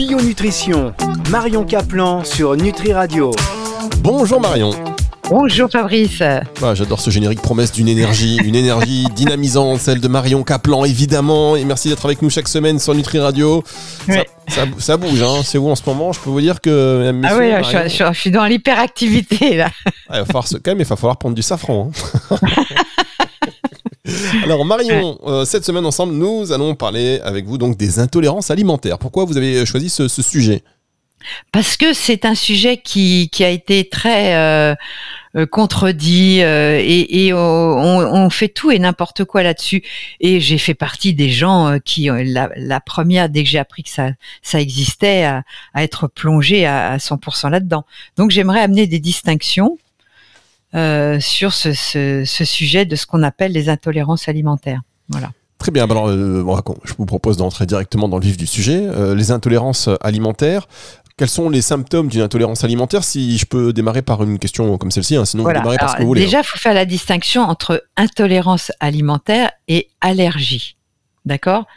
Bio Nutrition, Marion Caplan sur Nutri Radio. Bonjour Marion. Bonjour Fabrice. Ah, J'adore ce générique promesse d'une énergie, une énergie dynamisante, celle de Marion Caplan évidemment. Et merci d'être avec nous chaque semaine sur Nutri Radio. Ça, Ouais. ça- ça bouge, hein. c'est où en ce moment? Je peux vous dire que. mesdames, Ah oui, je, Marion- suis- je suis- je suis dans l'hyperactivité là. Ah, il va falloir se calmer, il va falloir prendre du safran. hein. Alors Marion, euh, cette semaine ensemble, nous allons parler avec vous donc des intolérances alimentaires. Pourquoi vous avez choisi ce, sujet? Parce que c'est un sujet qui, a été très euh, euh, contredit et, on, fait tout et n'importe quoi là-dessus. Et j'ai fait partie des gens qui, la, la première, dès que j'ai appris que ça, existait, à, être plongé à, à 100% là-dedans. Donc j'aimerais amener des distinctions sur ce, ce, ce sujet de ce qu'on appelle les intolérances alimentaires. Voilà. Très bien, alors euh, je vous propose d'entrer directement dans le vif du sujet. Euh, les intolérances alimentaires, quels sont les symptômes d'une intolérance alimentaire Si je peux démarrer par une question comme celle-ci, hein, sinon Voilà. vous démarrez par ce que Alors, vous voulez. déjà, il faut faire la distinction entre intolérance alimentaire et allergie. D'accord?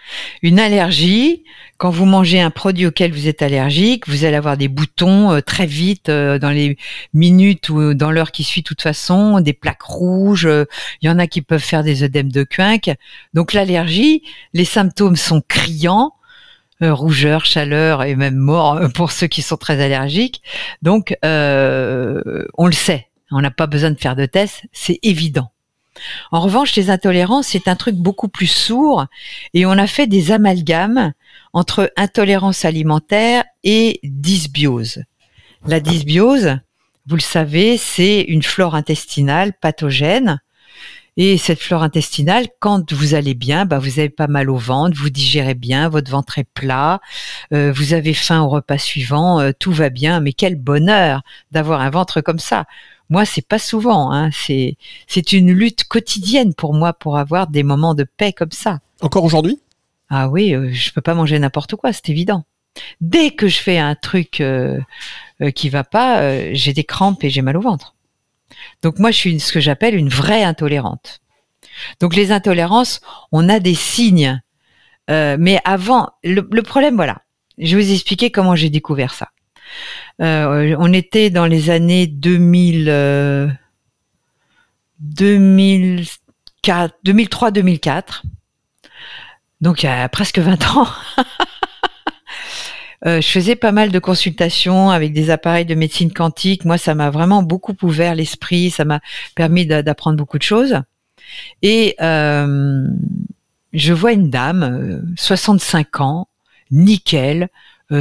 Une allergie, quand vous mangez un produit auquel vous êtes allergique, vous allez avoir des boutons euh, très vite euh, dans les minutes ou dans l'heure qui suit, de toute façon, des plaques rouges. euh, Il y en a qui peuvent faire des œdèmes de quinque. Donc l'allergie, les symptômes sont criants. rougeur, chaleur et même mort pour ceux qui sont très allergiques. Donc, on le sait. On n'a pas besoin de faire de tests, c'est évident. En revanche, les intolérances, c'est un truc beaucoup plus sourd et on a fait des amalgames entre intolérance alimentaire et dysbiose. La dysbiose, vous le savez, c'est une flore intestinale pathogène. Et cette flore intestinale, quand vous allez bien, bah vous avez pas mal au ventre, vous digérez bien, votre ventre est plat, euh, vous avez faim au repas suivant, euh, tout va bien. Mais quel bonheur d'avoir un ventre comme ça. Moi, c'est pas souvent. Hein, c'est c'est une lutte quotidienne pour moi pour avoir des moments de paix comme ça. Encore aujourd'hui? Ah oui, euh, je peux pas manger n'importe quoi, c'est évident. Dès que je fais un truc euh, euh, qui va pas, euh, j'ai des crampes et j'ai mal au ventre. Donc moi, je suis une- ce que j'appelle une vraie intolérante. Donc les intolérances, on a des signes. Euh, mais avant, le, le problème, voilà. Je vais vous expliquer comment j'ai découvert ça. Euh, on était dans les années 2000, euh, 2004, 2003-2004. Donc il y a presque 20 ans. Euh, je faisais pas mal de consultations avec des appareils de médecine quantique. Moi, ça m'a vraiment beaucoup ouvert l'esprit. Ça m'a permis d'a- d'apprendre beaucoup de choses. Et euh, je vois une dame, euh, 65 ans, nickel, euh,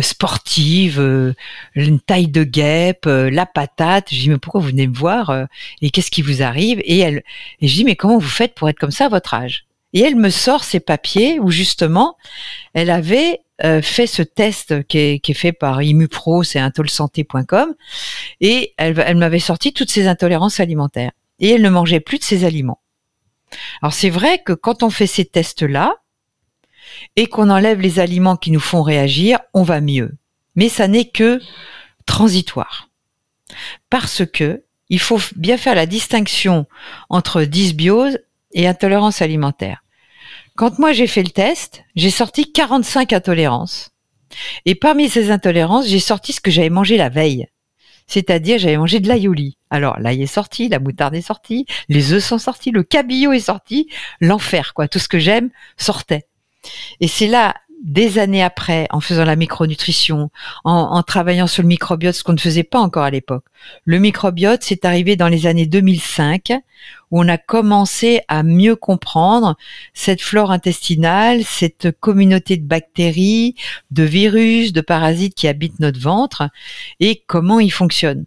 sportive, euh, une taille de guêpe, euh, la patate. Je dis mais pourquoi vous venez me voir euh, et qu'est-ce qui vous arrive? Et elle, et je dis mais comment vous faites pour être comme ça à votre âge? Et elle me sort ces papiers où justement elle avait euh, fait ce test qui est, qui est fait par ImuPro, c'est intolsanté.com, et elle, elle m'avait sorti toutes ses intolérances alimentaires. Et elle ne mangeait plus de ces aliments. Alors c'est vrai que quand on fait ces tests-là, et qu'on enlève les aliments qui nous font réagir, on va mieux. Mais ça n'est que transitoire. Parce que il faut bien faire la distinction entre dysbiose et intolérance alimentaire. Quand moi j'ai fait le test, j'ai sorti 45 intolérances. Et parmi ces intolérances, j'ai sorti ce que j'avais mangé la veille. C'est-à-dire, j'avais mangé de l'aïoli. Alors, l'ail est sorti, la moutarde est sortie, les œufs sont sortis, le cabillaud est sorti, l'enfer, quoi. Tout ce que j'aime sortait. Et c'est là, des années après, en faisant la micronutrition, en, travaillant sur le microbiote, ce qu'on ne faisait pas encore à l'époque. Le microbiote, c'est arrivé dans les années 2005, où on a commencé à mieux comprendre cette flore intestinale, cette communauté de bactéries, de virus, de parasites qui habitent notre ventre, et comment ils fonctionnent.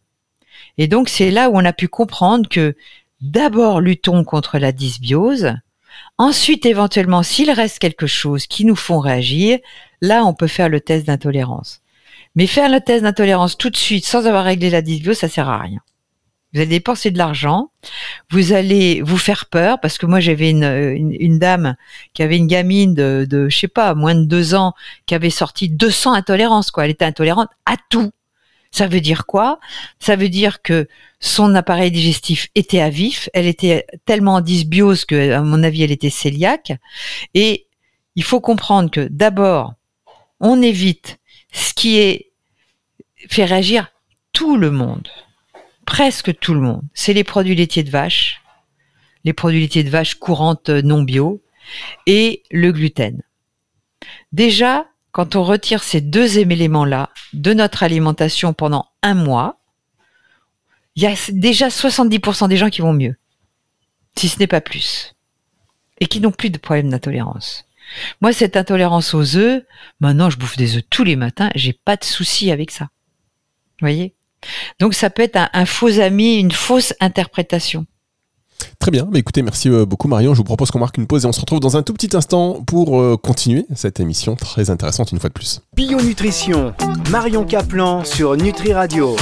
Et donc, c'est là où on a pu comprendre que d'abord luttons contre la dysbiose, Ensuite, éventuellement, s'il reste quelque chose qui nous font réagir, là, on peut faire le test d'intolérance. Mais faire le test d'intolérance tout de suite sans avoir réglé la dysbiose, ça sert à rien. Vous allez dépenser de l'argent, vous allez vous faire peur parce que moi j'avais une, une, dame qui avait une gamine de, de je sais pas moins de deux ans qui avait sorti 200 intolérances quoi. Elle était intolérante à tout. Ça veut dire quoi? Ça veut dire que son appareil digestif était à vif, elle était tellement en dysbiose que, à mon avis, elle était cœliaque. Et il faut comprendre que d'abord, on évite ce qui fait réagir tout le monde, presque tout le monde, c'est les produits laitiers de vache, les produits laitiers de vache courantes non bio et le gluten. Déjà, quand on retire ces deux éléments-là de notre alimentation pendant un mois, il y a déjà 70% des gens qui vont mieux, si ce n'est pas plus, et qui n'ont plus de problème d'intolérance. Moi, cette intolérance aux œufs, maintenant, je bouffe des œufs tous les matins, j'ai pas de souci avec ça. Vous voyez? Donc, ça peut être un, faux ami, une fausse interprétation. Très bien, mais écoutez, merci euh, beaucoup Marion. Je vous propose qu'on marque une pause et on se retrouve dans un tout petit instant pour euh, continuer cette émission très intéressante une fois de plus. Bio Nutrition, Marion Caplan sur Nutri Radio.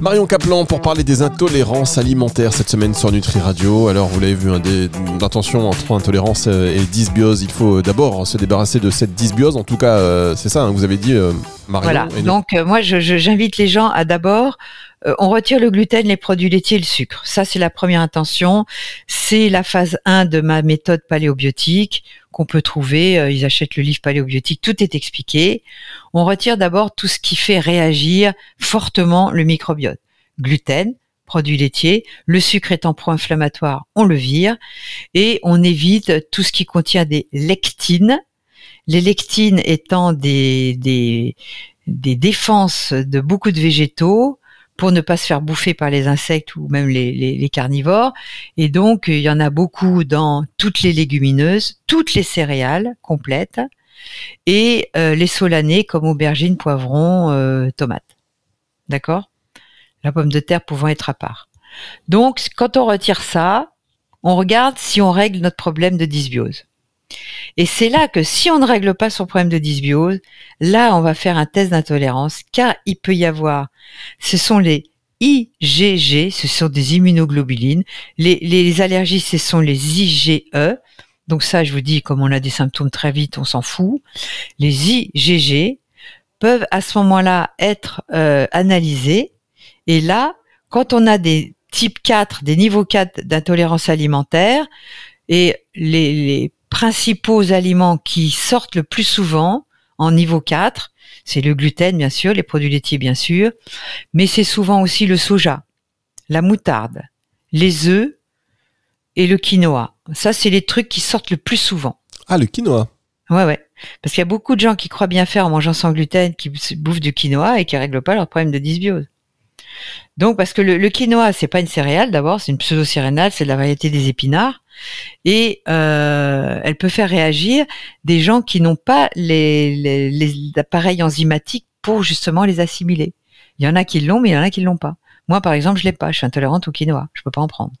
Marion Caplan pour parler des intolérances alimentaires cette semaine sur Nutri Radio. Alors vous l'avez vu, un des, d'intention entre intolérance euh, et dysbiose, il faut d'abord se débarrasser de cette dysbiose. En tout cas, euh, c'est ça, hein, vous avez dit, euh, Marion. Voilà, donc moi j'invite les gens à d'abord on retire le gluten, les produits laitiers et le sucre. Ça, c'est la première intention. C'est la phase 1 de ma méthode paléobiotique qu'on peut trouver. Euh, ils achètent le livre paléobiotique, tout est expliqué. On retire d'abord tout ce qui fait réagir fortement le microbiote. Gluten, produits laitiers, le sucre étant pro-inflammatoire, on le vire et on évite tout ce qui contient des lectines. Les lectines étant des, des défenses de beaucoup de végétaux, pour ne pas se faire bouffer par les insectes ou même les, carnivores. Et donc, il y en a beaucoup dans toutes les légumineuses, toutes les céréales complètes et euh, les solanés comme aubergines, poivrons, euh, tomates. D'accord? La pomme de terre pouvant être à part. Donc, quand on retire ça, on regarde si on règle notre problème de dysbiose. Et c'est là que si on ne règle pas son problème de dysbiose, là, on va faire un test d'intolérance, car il peut y avoir, ce sont les IgG, ce sont des immunoglobulines. Les, allergies, ce sont les IgE. Donc ça, je vous dis, comme on a des symptômes très vite, on s'en fout. Les IgG peuvent à ce moment-là être euh, analysés. Et là, quand on a des types 4, des niveaux 4 d'intolérance alimentaire, et les, les principaux aliments qui sortent le plus souvent en niveau 4, c'est le gluten bien sûr, les produits laitiers bien sûr, mais c'est souvent aussi le soja, la moutarde, les œufs et le quinoa. Ça, c'est les trucs qui sortent le plus souvent. Ah, le quinoa. Ouais, ouais. Parce qu'il y a beaucoup de gens qui croient bien faire en mangeant sans gluten, qui bouffent du quinoa et qui règlent pas leur problème de dysbiose. Donc, parce que le, le quinoa, c'est pas une céréale d'abord, c'est une pseudo-céréale, c'est de la variété des épinards, et euh, elle peut faire réagir des gens qui n'ont pas les, les, appareils enzymatiques pour justement les assimiler. Il y en a qui l'ont, mais il y en a qui l'ont pas. Moi, par exemple, je l'ai pas. Je suis intolérante au quinoa. Je peux pas en prendre.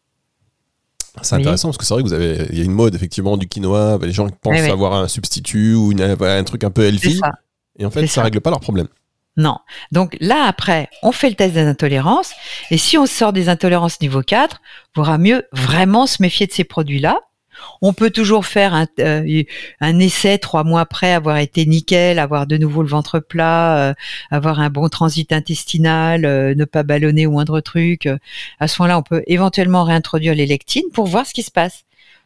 C'est intéressant parce que c'est vrai que vous avez, il y a une mode effectivement du quinoa. Les gens pensent avoir un substitut ou un truc un peu healthy. Et en fait, ça, ça règle pas leur problème. Non. Donc là, après, on fait le test des intolérances. Et si on sort des intolérances niveau 4, il vaudra mieux vraiment se méfier de ces produits-là. On peut toujours faire un, euh, essai trois mois après avoir été nickel, avoir de nouveau le ventre plat, euh, avoir un bon transit intestinal, euh, ne pas ballonner au moindre truc. À ce moment-là, on peut éventuellement réintroduire les lectines pour voir ce qui se passe.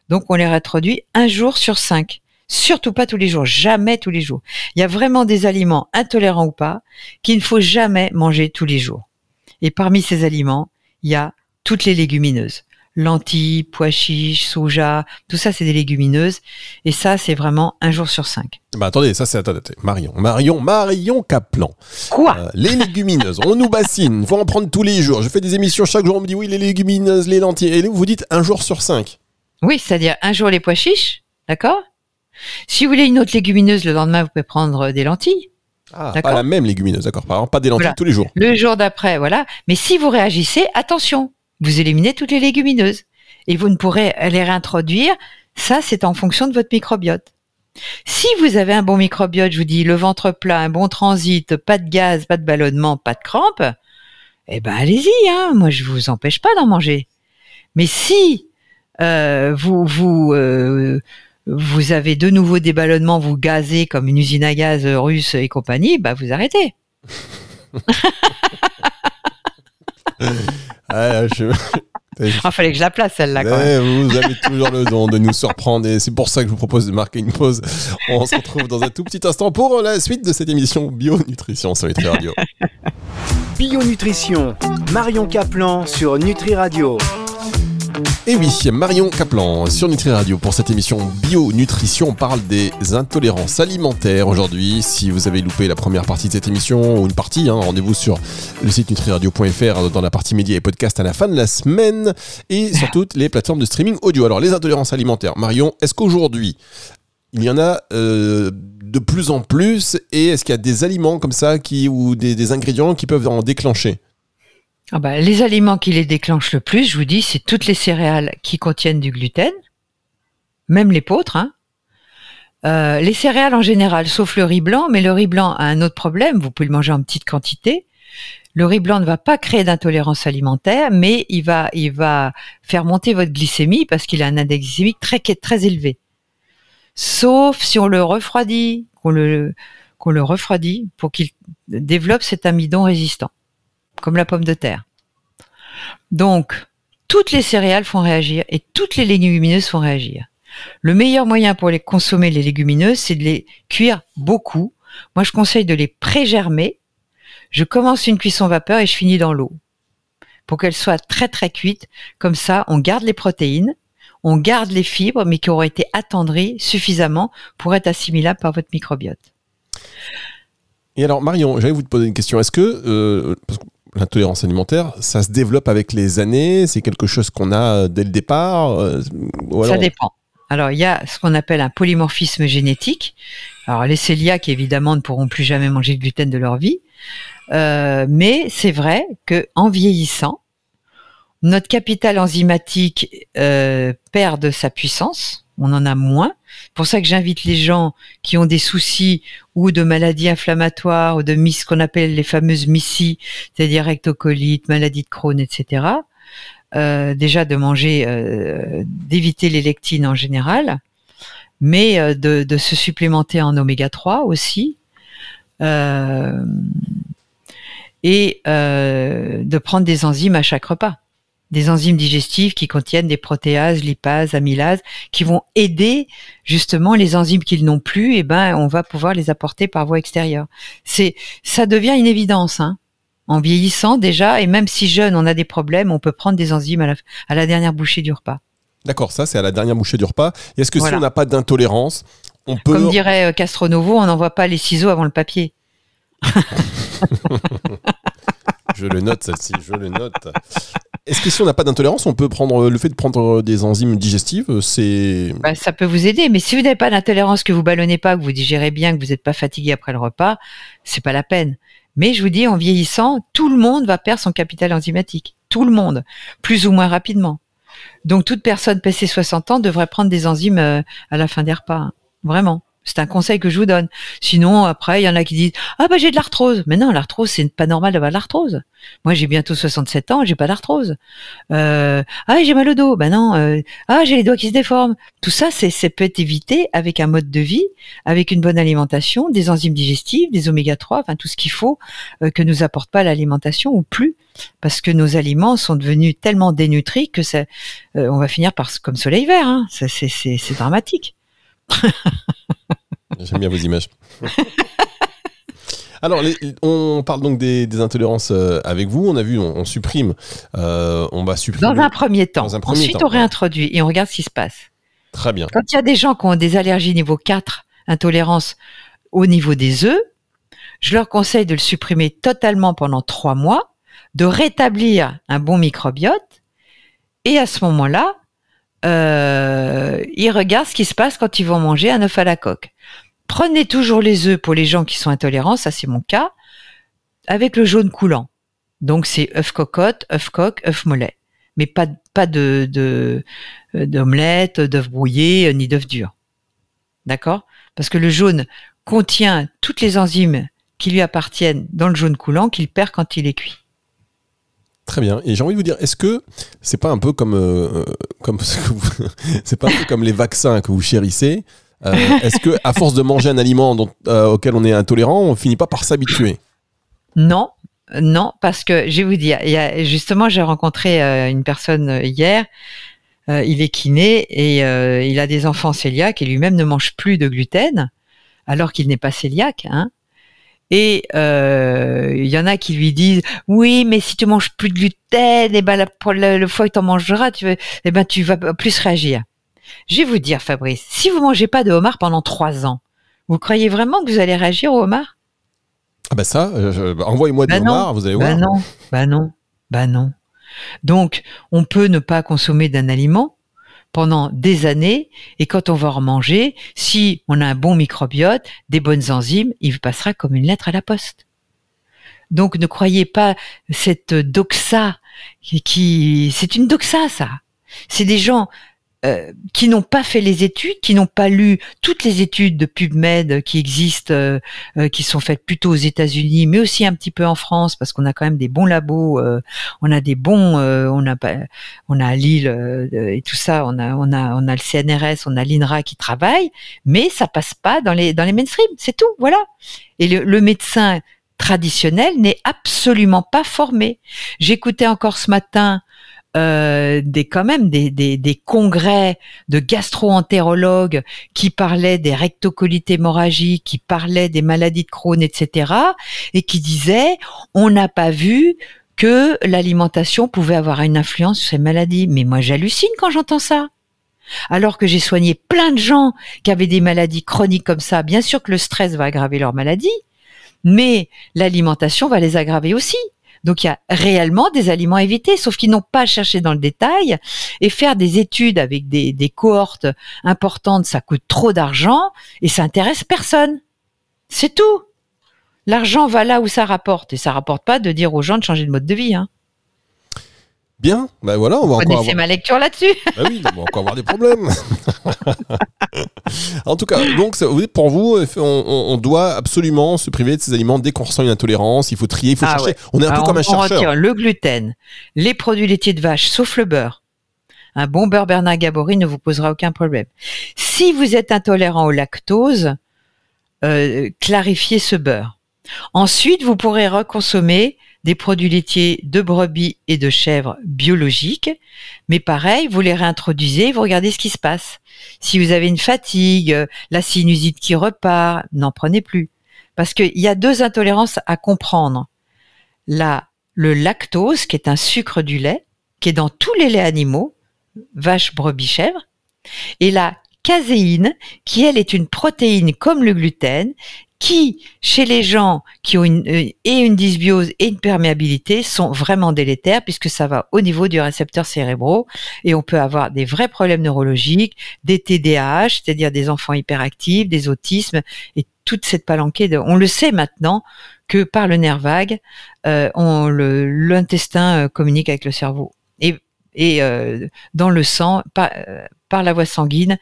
Donc, on les réintroduit un jour sur cinq. Surtout pas tous les jours, jamais tous les jours. Il y a vraiment des aliments, intolérants ou pas, qu'il ne faut jamais manger tous les jours. Et parmi ces aliments, il y a toutes les légumineuses. Lentilles, pois chiches, soja, tout ça c'est des légumineuses. Et ça c'est vraiment un jour sur cinq. Bah attendez, ça c'est attendez, Marion, Marion, Marion Caplan. Quoi euh, Les légumineuses, on nous bassine, faut en prendre tous les jours. Je fais des émissions chaque jour, on me dit oui les légumineuses, les lentilles. Et vous dites un jour sur cinq. Oui, c'est-à-dire un jour les pois chiches, d'accord? Si vous voulez une autre légumineuse, le lendemain, vous pouvez prendre des lentilles. Ah, pas la même légumineuse, d'accord. Pas des lentilles tous les jours. Le jour d'après, voilà. Mais si vous réagissez, attention, vous éliminez toutes les légumineuses. Et vous ne pourrez les réintroduire. Ça, c'est en fonction de votre microbiote. Si vous avez un bon microbiote, je vous dis le ventre plat, un bon transit, pas de gaz, pas de ballonnement, pas de crampes, eh ben allez-y, hein. moi je vous empêche pas d'en manger. Mais si euh, vous vous euh, vous avez de nouveau des ballonnements, vous gazez comme une usine à gaz russe et compagnie, bah vous arrêtez. Ah, fallait que je la place celle-là Ouais, même. vous avez toujours le don de nous surprendre et c'est pour ça que je vous propose de marquer une pause. On se retrouve dans un tout petit instant pour la suite de cette émission Bio Nutrition sur Nutri Radio. Bio Nutrition, Marion Caplan sur Nutri Radio. Et oui, Marion Caplan sur Nutri Radio pour cette émission Bio Nutrition. On parle des intolérances alimentaires aujourd'hui. Si vous avez loupé la première partie de cette émission ou une partie, hein, rendez-vous sur le site nutriradio.fr dans la partie médias et podcasts à la fin de la semaine et sur toutes les plateformes de streaming audio. Alors les intolérances alimentaires, Marion, est-ce qu'aujourd'hui il y en a euh, de plus en plus et est-ce qu'il y a des aliments comme ça qui ou des ingrédients qui peuvent en déclencher? Ah bah, les aliments qui les déclenchent le plus, je vous dis, c'est toutes les céréales qui contiennent du gluten, même les l'épeautre. Hein. Euh, les céréales en général, sauf le riz blanc, mais le riz blanc a un autre problème, vous pouvez le manger en petite quantité. Le riz blanc ne va pas créer d'intolérance alimentaire, mais il va, il va faire monter votre glycémie parce qu'il a un index glycémique très, très élevé. Sauf si on le refroidit, qu'on le, qu'on le refroidit pour qu'il développe cet amidon résistant, comme la pomme de terre. Donc, toutes les céréales font réagir et toutes les légumineuses font réagir. Le meilleur moyen pour les consommer, les légumineuses, c'est de les cuire beaucoup. Moi, je conseille de les pré-germer. Je commence une cuisson vapeur et je finis dans l'eau. Pour qu'elles soient très très cuites. Comme ça, on garde les protéines, on garde les fibres, mais qui auraient été attendries suffisamment pour être assimilables par votre microbiote. Et alors, Marion, j'allais vous poser une question. Est-ce que euh, l'intolérance alimentaire, ça se développe avec les années C'est quelque chose qu'on a dès le départ euh, ou alors- Ça dépend. Alors, il y a ce qu'on appelle un polymorphisme génétique. Alors, les cœliaques, évidemment, ne pourront plus jamais manger de gluten de leur vie. Euh, mais c'est vrai que en vieillissant, notre capital enzymatique euh, perd de sa puissance. On en a moins. C'est pour ça que j'invite les gens qui ont des soucis ou de maladies inflammatoires ou de mis, ce qu'on appelle les fameuses MICI, c'est-à-dire rectocolite, maladie de Crohn, etc. Euh, déjà de manger, euh, d'éviter les lectines en général, mais euh, de, de se supplémenter en oméga 3 aussi, et de prendre des enzymes à chaque repas. Des enzymes digestives qui contiennent des protéases, lipases, amylases, qui vont aider justement les enzymes qu'ils n'ont plus. Et ben, on va pouvoir les apporter par voie extérieure. C'est, ça devient une évidence. Hein en vieillissant déjà, et même si jeune, on a des problèmes, on peut prendre des enzymes à la, à la dernière bouchée du repas. D'accord, ça c'est à la dernière bouchée du repas. Et Est-ce que Voilà. si on n'a pas d'intolérance, on peut Comme dirait euh, Castronovo, on n'envoie pas les ciseaux avant le papier. Je le note celle-ci, je le note. Est-ce que si on n'a pas d'intolérance, on peut prendre le fait de prendre des enzymes digestives, c'est Bah, ça peut vous aider, mais si vous n'avez pas d'intolérance, que vous ballonnez pas, que vous digérez bien, que vous n'êtes pas fatigué après le repas, c'est pas la peine. Mais je vous dis, en vieillissant, tout le monde va perdre son capital enzymatique. Tout le monde, plus ou moins rapidement. Donc toute personne passée 60 ans devrait prendre des enzymes euh, à la fin des repas. hein. Vraiment. C'est un conseil que je vous donne. Sinon, après, il y en a qui disent Ah bah j'ai de l'arthrose. Mais non, l'arthrose, c'est pas normal d'avoir de l'arthrose. Moi, j'ai bientôt 67 ans, j'ai pas d'arthrose. Euh, ah, j'ai mal au dos. Ben non. euh, ah, j'ai les doigts qui se déforment. Tout ça, c'est, c'est peut être évité avec un mode de vie, avec une bonne alimentation, des enzymes digestives, des oméga 3, enfin tout ce qu'il faut euh, que nous apporte pas l'alimentation ou plus, parce que nos aliments sont devenus tellement dénutris que ça, euh, on va finir par comme soleil vert. Hein. Ça, c'est, c'est, c'est dramatique. J'aime bien vos images. Alors, les- on parle donc des, des intolérances euh, avec vous. On a vu, on, on supprime, euh, on va supprimer. Dans un premier temps. Dans un premier Ensuite, temps, on réintroduit et on regarde ce qui se passe. Très bien. Quand il y a des gens qui ont des allergies niveau 4, intolérance au niveau des œufs, je leur conseille de le supprimer totalement pendant trois mois, de rétablir un bon microbiote, et à ce moment-là, euh, ils regardent ce qui se passe quand ils vont manger un œuf à la coque. Prenez toujours les œufs pour les gens qui sont intolérants, ça c'est mon cas, avec le jaune coulant. Donc c'est œuf cocotte, œuf coque, œuf mollet. Mais pas, pas de, de, d'omelette, d'œuf brouillé, ni d'œuf dur. D'accord? Parce que le jaune contient toutes les enzymes qui lui appartiennent dans le jaune coulant qu'il perd quand il est cuit. Très bien. Et j'ai envie de vous dire, est-ce que c'est pas un peu comme, euh, comme que vous- c'est pas un comme les vaccins que vous chérissez Euh, Est-ce que à force de manger un aliment euh, auquel on est intolérant, on finit pas par s'habituer? Non, non, parce que je vais vous dire, justement, j'ai rencontré euh, une personne euh, hier. euh, il est kiné et euh, il a des enfants cœliaques et lui-même ne mange plus de gluten, alors qu'il n'est pas cœliaque. Hein. Et euh, il y en a qui lui disent oui, mais si tu manges plus de gluten, et ben la, pour le, le fois que tu vas- eh ben tu vas plus réagir. Je vais vous dire, Fabrice, si vous mangez pas de homard pendant trois ans, vous croyez vraiment que vous allez réagir au homard? Ah bah ça, euh, bah, envoyez-moi Bah non. homards, vous allez Bah voir. non, bah non, bah non. Donc, on peut ne pas consommer d'un aliment pendant des années et quand on va en manger, si on a un bon microbiote, des bonnes enzymes, il passera comme une lettre à la poste. Donc, ne croyez pas cette doxa qui, qui- c'est une doxa ça. C'est des gens euh, qui n'ont pas fait les études, qui n'ont pas lu toutes les études de PubMed qui existent, euh, euh, qui sont faites plutôt aux États-Unis, mais aussi un petit peu en France, parce qu'on a quand même des bons labos, euh, on a des bons, euh, on a on a Lille et tout ça, on a, on a, on a le CNRS, on a l'INRA qui travaille, mais ça passe pas dans les dans les mainstream, c'est tout, voilà. Et le, le médecin traditionnel n'est absolument pas formé. J'écoutais encore ce matin euh, des quand même des, des, des congrès de gastro-entérologues qui parlaient des rectocolites hémorragiques, qui parlaient des maladies de Crohn, etc., et qui disaient on n'a pas vu que l'alimentation pouvait avoir une influence sur ces maladies. Mais moi, j'hallucine quand j'entends ça. Alors que j'ai soigné plein de gens qui avaient des maladies chroniques comme ça. Bien sûr que le stress va aggraver leur maladie, mais l'alimentation va les aggraver aussi. Donc il y a réellement des aliments à éviter, sauf qu'ils n'ont pas cherché dans le détail et faire des études avec des, cohortes importantes, ça coûte trop d'argent et ça intéresse personne. C'est tout. L'argent va là où ça rapporte et ça rapporte pas de dire aux gens de changer de mode de vie. Hein. Bien, bah voilà, on va encore connaissez avoir... ma lecture là-dessus Ah oui, on va encore avoir des problèmes. en tout cas, donc pour vous, on, on- doit absolument se priver de ces aliments dès qu'on ressent une intolérance. Il faut trier, il faut Ah chercher. ouais. On est un peu comme un on, on chercheur. retire le gluten, les produits laitiers de vache, sauf le beurre. Un bon beurre Bernard Gabory ne vous posera aucun problème. Si vous êtes intolérant au lactose, euh, clarifiez ce beurre. Ensuite, vous pourrez reconsommer des produits laitiers de brebis et de chèvres biologiques, mais pareil, vous les réintroduisez, vous regardez ce qui se passe. Si vous avez une fatigue, euh, la sinusite qui repart, n'en prenez plus. Parce qu'il y a deux intolérances à comprendre. La, le lactose, qui est un sucre du lait, qui est dans tous les laits animaux, vache, brebis, chèvre, et la caséine, qui elle est une protéine comme le gluten, qui, chez les gens qui ont une, euh, et une dysbiose et une perméabilité, sont vraiment délétères puisque ça va au niveau du récepteur cérébraux et on peut avoir des vrais problèmes neurologiques, des TDAH, c'est-à-dire des enfants hyperactifs, des autismes et toute cette palanquée de, on le sait maintenant que par le nerf vague, euh, on, l'intestin euh, communique avec le cerveau. Et, et euh, dans le sang, par, euh, par la voie sanguine,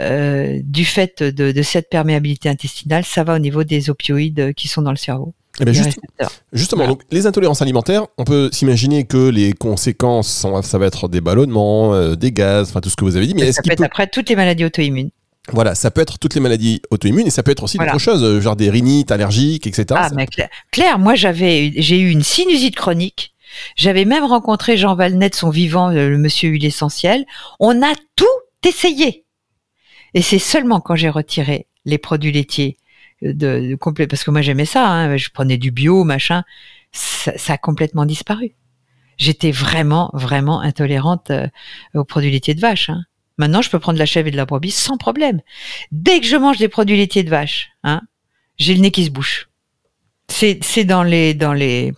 euh, du fait de, de cette perméabilité intestinale, ça va au niveau des opioïdes qui sont dans le cerveau. Eh ben, juste- justement, Voilà. donc, les intolérances alimentaires, on peut s'imaginer que les conséquences, sont- ça va être des ballonnements, euh, des gaz, enfin tout ce que vous avez dit. Mais ça peut être peut, après toutes les maladies auto-immunes. voilà, ça peut être toutes les maladies auto-immunes et ça peut être aussi Voilà. d'autres choses, euh, genre des rhinites allergiques, etc. Ah, Ça- mais Claire, Claire, moi j'avais, j'ai eu une sinusite chronique. J'avais même rencontré Jean Valnet, son vivant, le monsieur huile essentielle. On a tout essayé. Et c'est seulement quand j'ai retiré les produits laitiers euh, de, de parce que moi j'aimais ça, hein, je prenais du bio, machin, ça, a complètement disparu. J'étais vraiment, vraiment intolérante euh, aux produits laitiers de vache. hein. Maintenant, je peux prendre de la chèvre et de la brebis sans problème. Dès que je mange des produits laitiers de vache, hein, j'ai le nez qui se bouche. C'est c'est dans les dans les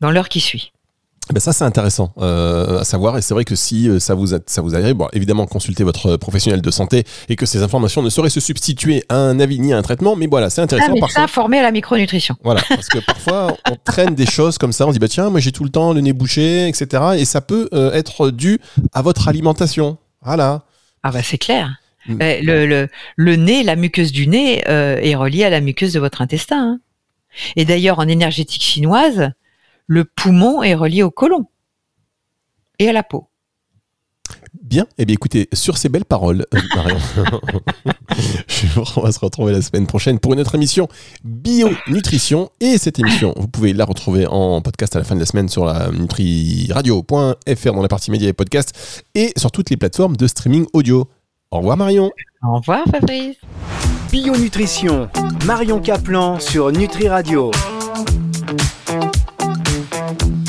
dans l'heure qui suit. Eh ben ça c'est intéressant euh, à savoir et c'est vrai que si euh, ça vous a- ça vous arrive, bon, évidemment consultez votre professionnel de santé et que ces informations ne sauraient se substituer à un avis ni à un traitement, mais voilà c'est intéressant parce que médecin formé à la micronutrition. voilà parce que parfois on traîne des choses comme ça, on dit bah tiens moi j'ai tout le temps le nez bouché etc et ça peut euh, être dû à votre alimentation. Voilà. Ah bah c'est clair. Mm. Euh, Le, le, le nez, la muqueuse du nez euh, est reliée à la muqueuse de votre intestin. hein. Et d'ailleurs, en énergétique chinoise, le poumon est relié au côlon et à la peau. Bien, eh bien écoutez, sur ces belles paroles, euh, Marion, on va se retrouver la semaine prochaine pour une autre émission Bio-Nutrition. Et cette émission, vous pouvez la retrouver en podcast à la fin de la semaine sur la nutriradio.fr dans la partie médias et podcasts et sur toutes les plateformes de streaming audio. Au revoir Marion. Au revoir Fabrice. Bio Nutrition, Marion Caplan sur Nutri Radio.